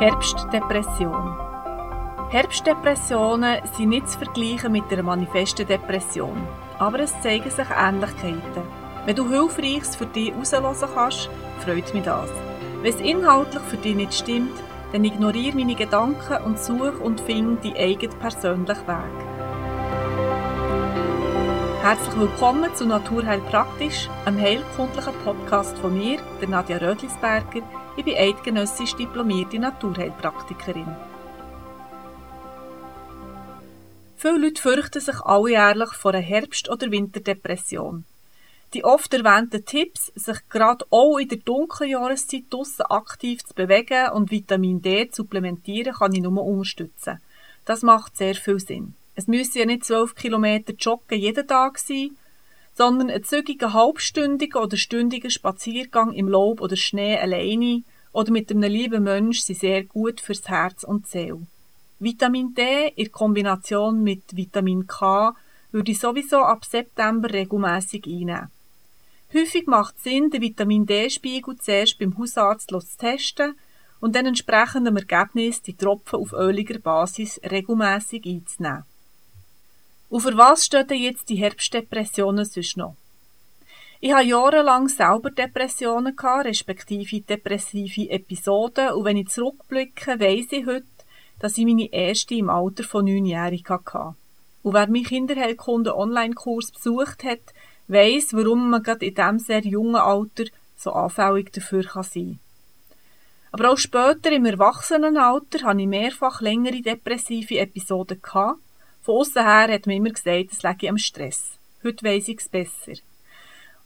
Herbstdepression. Herbstdepressionen sind nicht zu vergleichen mit einer manifesten Depression, aber es zeigen sich Ähnlichkeiten. Wenn du Hilfreiches für dich herauslösen kannst, freut mich das. Wenn es inhaltlich für dich nicht stimmt, dann ignoriere meine Gedanken und suche und finde deinen eigenen persönlichen Weg. Herzlich willkommen zu Naturheil Praktisch, einem heilkundlichen Podcast von mir, der Nadja Rödlisberger, ich bin eidgenössisch diplomierte Naturheilpraktikerin. Viele Leute fürchten sich alljährlich vor einer Herbst- oder Winterdepression. Die oft erwähnten Tipps, sich gerade auch in der dunklen Jahreszeit draussen aktiv zu bewegen und Vitamin D zu supplementieren, kann ich nur unterstützen. Das macht sehr viel Sinn. Es müssen ja nicht 12 Kilometer joggen jeden Tag sein, sondern ein zügiger halbstündiger oder stündiger Spaziergang im Laub oder Schnee alleine oder mit einem lieben Mensch sind sehr gut fürs Herz und Seele. Vitamin D in Kombination mit Vitamin K würde ich sowieso ab September regelmäßig einnehmen. Häufig macht es Sinn, den Vitamin D-Spiegel zuerst beim Hausarzt zu testen und dann entsprechend dem Ergebnis die Tropfen auf öliger Basis regelmäßig einzunehmen. Und für was stehen jetzt die Herbstdepressionen sonst noch? Ich hatte jahrelang selber Depressionen, gehabt, respektive depressive Episoden, und wenn ich zurückblicke, weiss ich heute, dass ich meine erste im Alter von neunjährig hatte. Und wer meinen Kinderheilkunde Online-Kurs besucht hat, weiss, warum man gerade in diesem sehr jungen Alter so anfällig dafür kann sein Aber auch später im Erwachsenenalter hatte ich mehrfach längere depressive Episoden gehabt, von außen her hat man immer gesagt, es läge am Stress. Heute weiss ich es besser.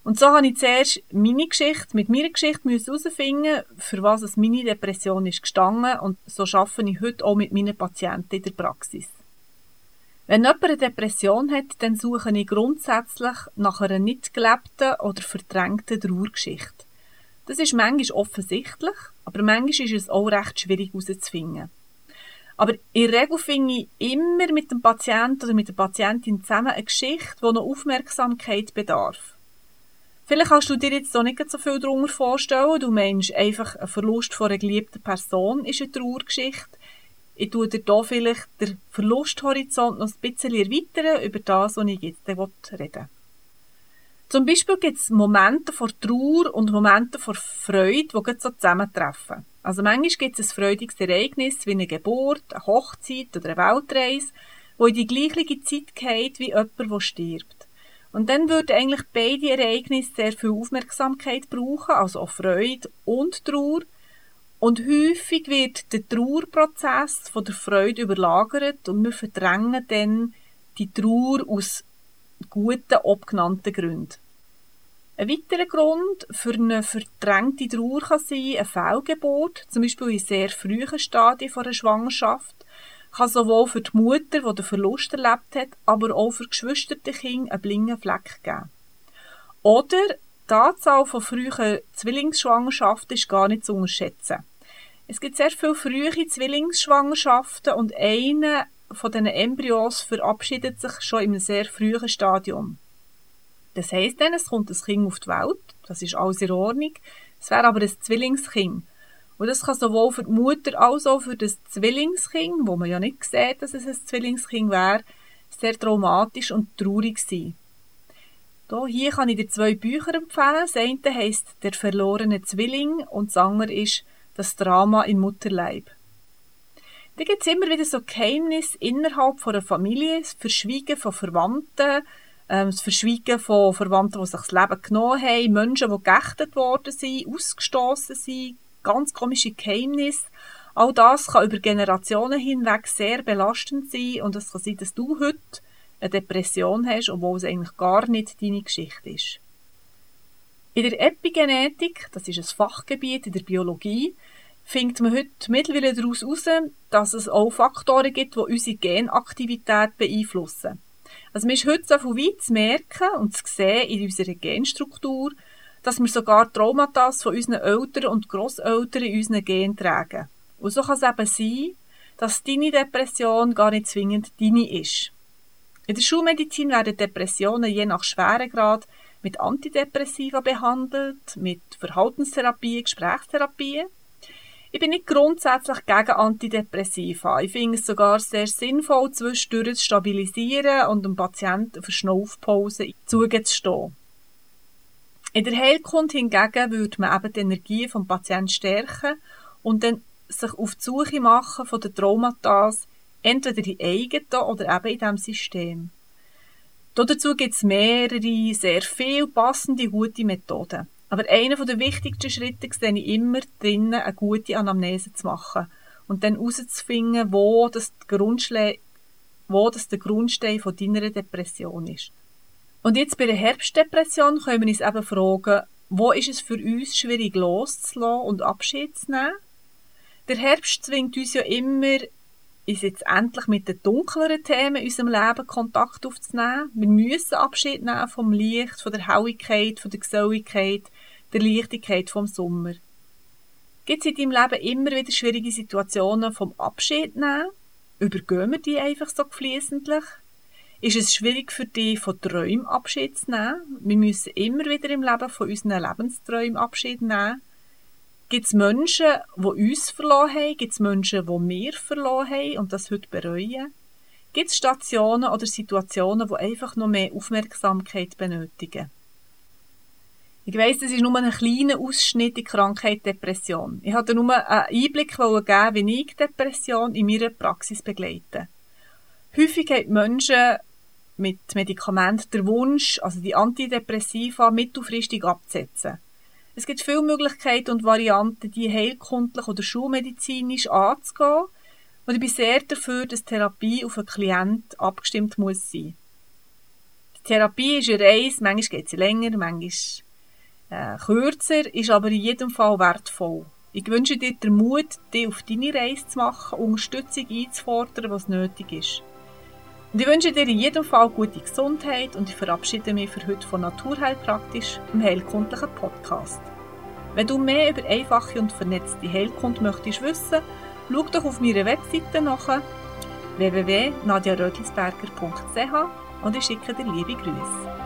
Und so habe ich zuerst meine Geschichte mit meiner Geschichte herausfinden, für was es meine Depression ist gestanden und so arbeite ich heute auch mit meinen Patienten in der Praxis. Wenn jemand eine Depression hat, dann suche ich grundsätzlich nach einer nicht gelebten oder verdrängten Trauergeschichte. Das ist manchmal offensichtlich, aber manchmal ist es auch recht schwierig herauszufinden. Aber in der Regel finde ich immer mit dem Patienten oder mit der Patientin zusammen eine Geschichte, die noch Aufmerksamkeit bedarf. Vielleicht kannst du dir jetzt so nicht so viel darunter vorstellen. Du meinst einfach, ein Verlust von einer geliebten Person ist eine Trauergeschichte. Ich tue dir hier vielleicht den Verlusthorizont noch ein bisschen erweitern über das, was ich jetzt reden will. Zum Beispiel gibt es Momente vor Trauer und Momente vor Freude, die so zusammentreffen. Also manchmal gibt es ein freudiges Ereignis wie eine Geburt, eine Hochzeit oder eine Weltreise, wo in die gleiche Zeit geht wie jemand, der stirbt. Und dann würden eigentlich beide Ereignisse sehr viel Aufmerksamkeit brauchen, also auch Freude und Trauer. Und häufig wird der Trauerprozess von der Freude überlagert und wir verdrängen dann die Trauer aus guten, abgenannten Gründen. Ein weiterer Grund für eine verdrängte Trauer kann sein eine Fehlgeburt, zum Beispiel in sehr frühen Stadien einer Schwangerschaft, kann sowohl für die Mutter, die den Verlust erlebt hat, aber auch für geschwisterte Kinder einen blinden Fleck geben. Oder die Anzahl von frühen Zwillingsschwangerschaften ist gar nicht zu unterschätzen. Es gibt sehr viele frühe Zwillingsschwangerschaften und eine von diesen Embryos verabschiedet sich schon in einem sehr frühen Stadium. Das heisst dann, es kommt ein Kind auf die Welt, das ist alles in Ordnung, es wäre aber ein Zwillingskind. Und das kann sowohl für die Mutter als auch für das Zwillingskind, wo man ja nicht sieht, dass es ein Zwillingskind wäre, sehr traumatisch und traurig sein. Hier kann ich dir zwei Bücher empfehlen. Das eine heisst Der verlorene Zwilling und das andere ist Das Drama im Mutterleib. Da gibt es immer wieder so Geheimnisse innerhalb von einer Familie, das Verschwiegen von Verwandten, ähm, das Verschwiegen von Verwandten, die sich das Leben genommen haben, Menschen, die geächtet worden sind, ausgestoßen sind, ganz komische Geheimnisse. All das kann über Generationen hinweg sehr belastend sein und es kann sein, dass du heute eine Depression hast, obwohl es eigentlich gar nicht deine Geschichte ist. In der Epigenetik, das ist ein Fachgebiet in der Biologie, findet man heute mittlerweile daraus heraus, dass es auch Faktoren gibt, die unsere Genaktivität beeinflussen. Also man ist heute so weit zu merken und zu sehen in unserer Genstruktur, dass wir sogar Traumata von unseren Eltern und Grosseltern in unseren Genen tragen. Und so kann es eben sein, dass deine Depression gar nicht zwingend deine ist. In der Schulmedizin werden Depressionen je nach Schweregrad mit Antidepressiva behandelt, mit Verhaltenstherapie, Gesprächstherapie. Ich bin nicht grundsätzlich gegen Antidepressiva. Ich finde es sogar sehr sinnvoll, zwischendurch zu stabilisieren und dem Patienten für Schnaufpause zugestehen. In der Heilkunde hingegen würde man eben die Energie vom Patienten stärken und dann sich auf die Suche machen von den Traumata, entweder in eigenen oder eben in diesem System. Dazu gibt es mehrere, sehr viel passende, gute Methoden. Aber einer der wichtigsten Schritte sehe ich immer drinnen, eine gute Anamnese zu machen und dann herauszufinden, wo das, wo das der Grundstein von deiner Depression ist. Und jetzt bei der Herbstdepression können wir uns eben fragen, wo ist es für uns schwierig loszulassen und Abschied zu nehmen? Der Herbst zwingt uns ja immer, ist jetzt endlich mit den dunkleren Themen in unserem Leben Kontakt aufzunehmen. Wir müssen Abschied nehmen vom Licht, von der Helligkeit, von der Geselligkeit, der Leichtigkeit vom Sommer. Gibt es in deinem Leben immer wieder schwierige Situationen vom Abschied nehmen? Übergehen wir die einfach so geflissentlich? Ist es schwierig für dich, von Träumen Abschied zu nehmen? Wir müssen immer wieder im Leben von unseren Lebensträumen Abschied nehmen. Gibt es Menschen, die uns verloren haben? Gibt es Menschen, die wir verloren haben und das heute bereuen? Gibt es Stationen oder Situationen, die einfach noch mehr Aufmerksamkeit benötigen? Ich weiss, das ist nur ein kleiner Ausschnitt in Krankheit Depression. Ich wollte nur einen Einblick geben, wie ich Depression in meiner Praxis begleite. Häufig haben Menschen mit Medikamenten den Wunsch, also die Antidepressiva mittelfristig abzusetzen. Es gibt viele Möglichkeiten und Varianten, die heilkundlich oder schulmedizinisch anzugehen. Und ich bin sehr dafür, dass Therapie auf einen Klient abgestimmt muss sein. Die Therapie ist eine Reise, manchmal geht sie länger, manchmal äh, kürzer, ist aber in jedem Fall wertvoll. Ich wünsche dir den Mut, dich auf deine Reise zu machen, Unterstützung einzufordern, was nötig ist. Und ich wünsche dir in jedem Fall gute Gesundheit und ich verabschiede mich für heute von Naturheilpraktisch, im heilkundlichen Podcast. Wenn du mehr über einfache und vernetzte Heilkunde möchtest wissen, schau doch auf meiner Webseite nach www.nadiarödlisberger.ch und ich schicke dir liebe Grüße.